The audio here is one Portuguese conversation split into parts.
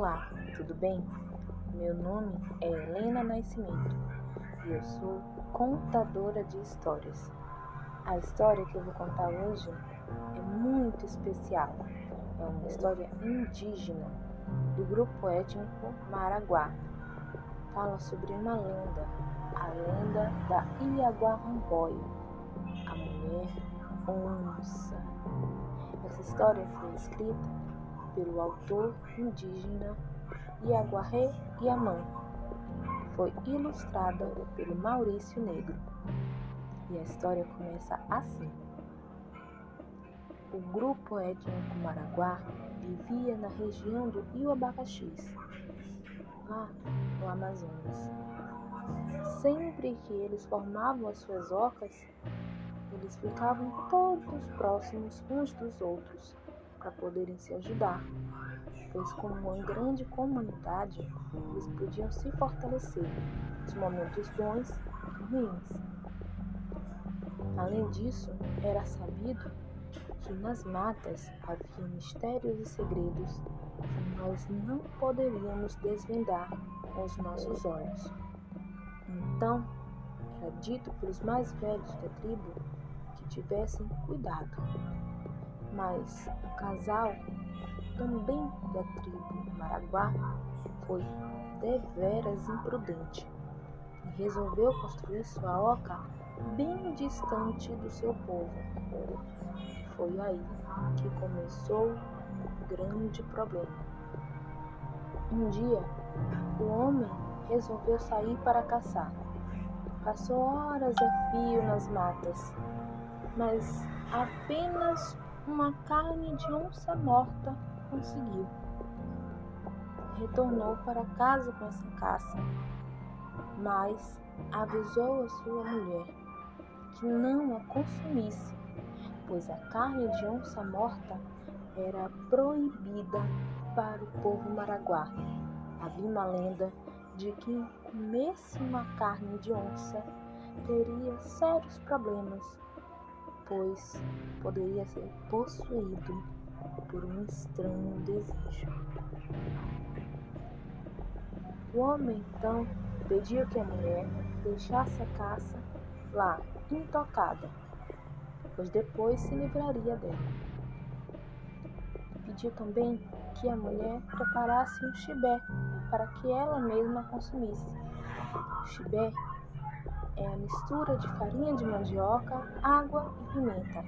Olá, tudo bem? Meu nome é Helena Nascimento e eu sou contadora de histórias. A história que eu vou contar hoje é muito especial. É uma história indígena do grupo étnico Maraguá. Fala sobre uma lenda, a lenda da Iaguarramboio, a mulher onça. Essa história foi escrita pelo autor indígena Iaguaré Yamã. Foi ilustrada pelo Maurício Negro. E a história começa assim. O grupo étnico Maraguá vivia na região do Rio Abacaxis, lá no Amazonas. Sempre que eles formavam as suas ocas, eles ficavam todos próximos uns dos outros para poderem se ajudar, pois, como uma grande comunidade, eles podiam se fortalecer nos momentos bons e ruins. Além disso, era sabido que nas matas havia mistérios e segredos que nós não poderíamos desvendar com os nossos olhos. Então, era dito pelos mais velhos da tribo que tivessem cuidado mas o casal, também da tribo Maraguá, foi deveras imprudente e resolveu construir sua oca bem distante do seu povo. Foi aí que começou um grande problema. Um dia, o homem resolveu sair para caçar. Passou horas a fio nas matas, mas apenas uma carne de onça morta conseguiu. Retornou para casa com essa caça, mas avisou a sua mulher que não a consumisse, pois a carne de onça morta era proibida para o povo maraguá. Havia uma lenda de que comesse uma carne de onça teria sérios problemas pois poderia ser possuído por um estranho desejo. O homem então pediu que a mulher deixasse a caça lá, intocada, pois depois se livraria dela. Pediu também que a mulher preparasse um chibé para que ela mesma consumisse. O chibé é a mistura de farinha de mandioca, água e pimenta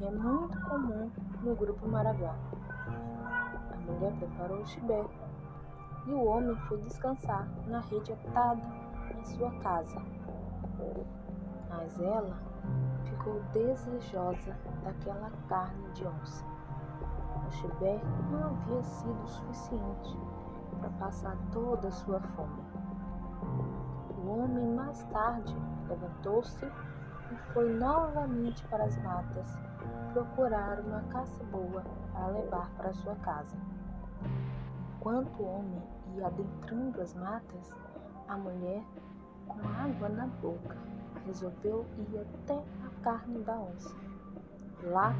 e é muito comum no grupo Maraguá. A mulher preparou o chibé e o homem foi descansar na rede atada em sua casa. Mas ela ficou desejosa daquela carne de onça. O chibé não havia sido suficiente para passar toda a sua fome. O homem mais tarde levantou-se e foi novamente para as matas procurar uma caça boa para levar para sua casa. Enquanto o homem ia adentrando as matas, a mulher, com água na boca, resolveu ir até a carne da onça. Lá,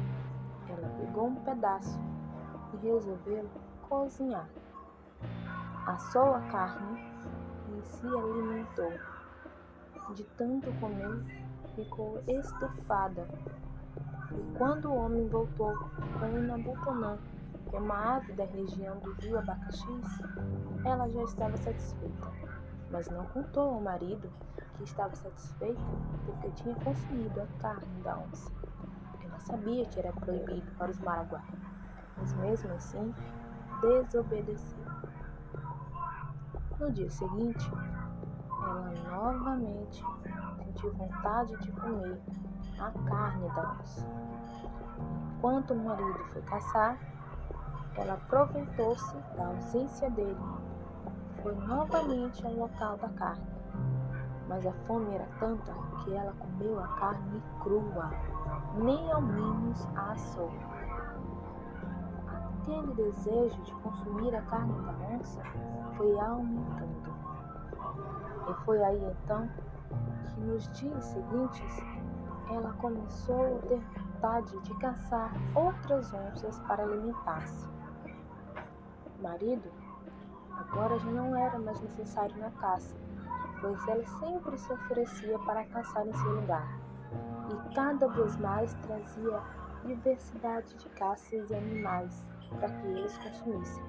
ela pegou um pedaço e resolveu cozinhar. Assou a carne se alimentou. De tanto comer, ficou estufada. E quando o homem voltou com butonã, que é uma ave da região do rio Abacaxis, ela já estava satisfeita, mas não contou ao marido que estava satisfeita porque tinha consumido a carne da onça. Ela sabia que era proibido para os Maraguá, mas mesmo assim desobedeceu. No dia seguinte, ela novamente sentiu vontade de comer a carne da onça. Enquanto o marido foi caçar, ela aproveitou-se da ausência dele. Foi novamente ao local da carne. Mas a fome era tanta que ela comeu a carne crua, nem ao menos a assou aquele desejo de consumir a carne da onça foi aumentando. E foi aí então que nos dias seguintes ela começou a ter vontade de caçar outras onças para alimentar-se. O marido Agora já não era mais necessário na caça, pois ela sempre se oferecia para caçar em seu lugar, e cada vez mais trazia diversidade de caças e animais para que eles consumissem.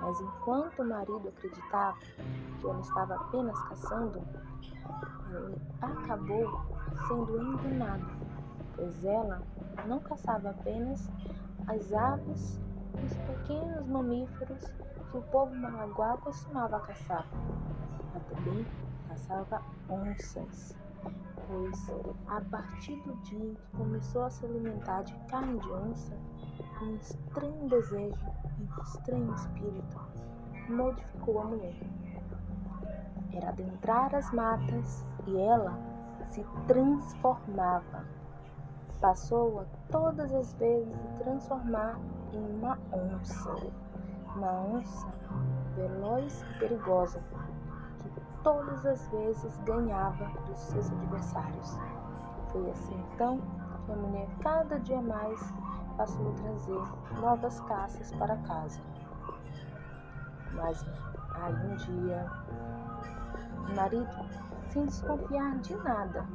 Mas enquanto o marido acreditava que ela estava apenas caçando, ele acabou sendo enganado, pois ela não caçava apenas as aves e os pequenos mamíferos que o povo malaguá costumava caçar. Ela também caçava onças, pois a partir do dia em que começou a se alimentar de carne de onça, um estranho desejo um estranho espírito modificou a mulher. Era adentrar as matas e ela se transformava. Passou a todas as vezes se transformar em uma onça, uma onça veloz e perigosa, que todas as vezes ganhava dos seus adversários. Foi assim então que a mulher cada dia mais a trazer novas caças para casa. Mas aí um dia, o marido, sem desconfiar de nada,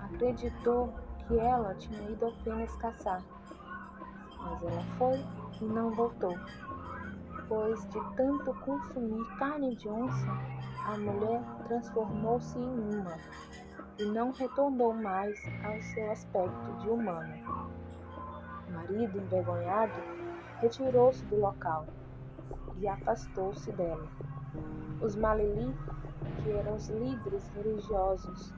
acreditou que ela tinha ido apenas caçar. Mas ela foi e não voltou, pois de tanto consumir carne de onça, a mulher transformou-se em uma e não retornou mais ao seu aspecto de humano marido, envergonhado, retirou-se do local e afastou-se dela. Os Malili, que eram os líderes religiosos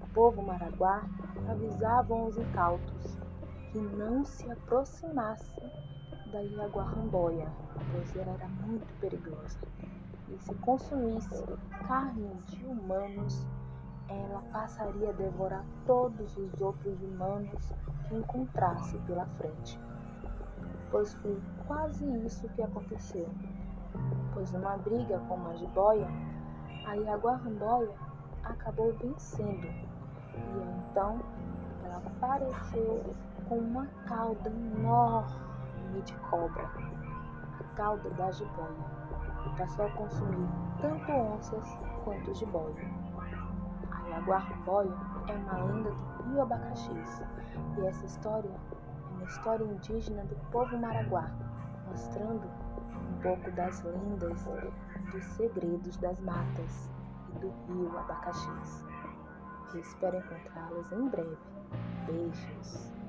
do povo maraguá, avisavam os incautos que não se aproximassem da Iaguarramboia, pois ela era muito perigosa. E se consumisse carne de humanos, ela passaria a devorar todos os outros humanos que encontrasse pela frente. Pois foi quase isso que aconteceu. Pois numa briga com uma jiboia, a Iaguarramboia acabou vencendo. E então ela apareceu com uma cauda enorme de cobra, a cauda da jiboia. Passou a consumir tanto onças quanto jiboia. Guarboia é uma lenda do rio Abacaxis e essa história é uma história indígena do povo maraguá, mostrando um pouco das lendas, dos segredos das matas e do rio Abacaxis. Eu espero encontrá-los em breve. Beijos!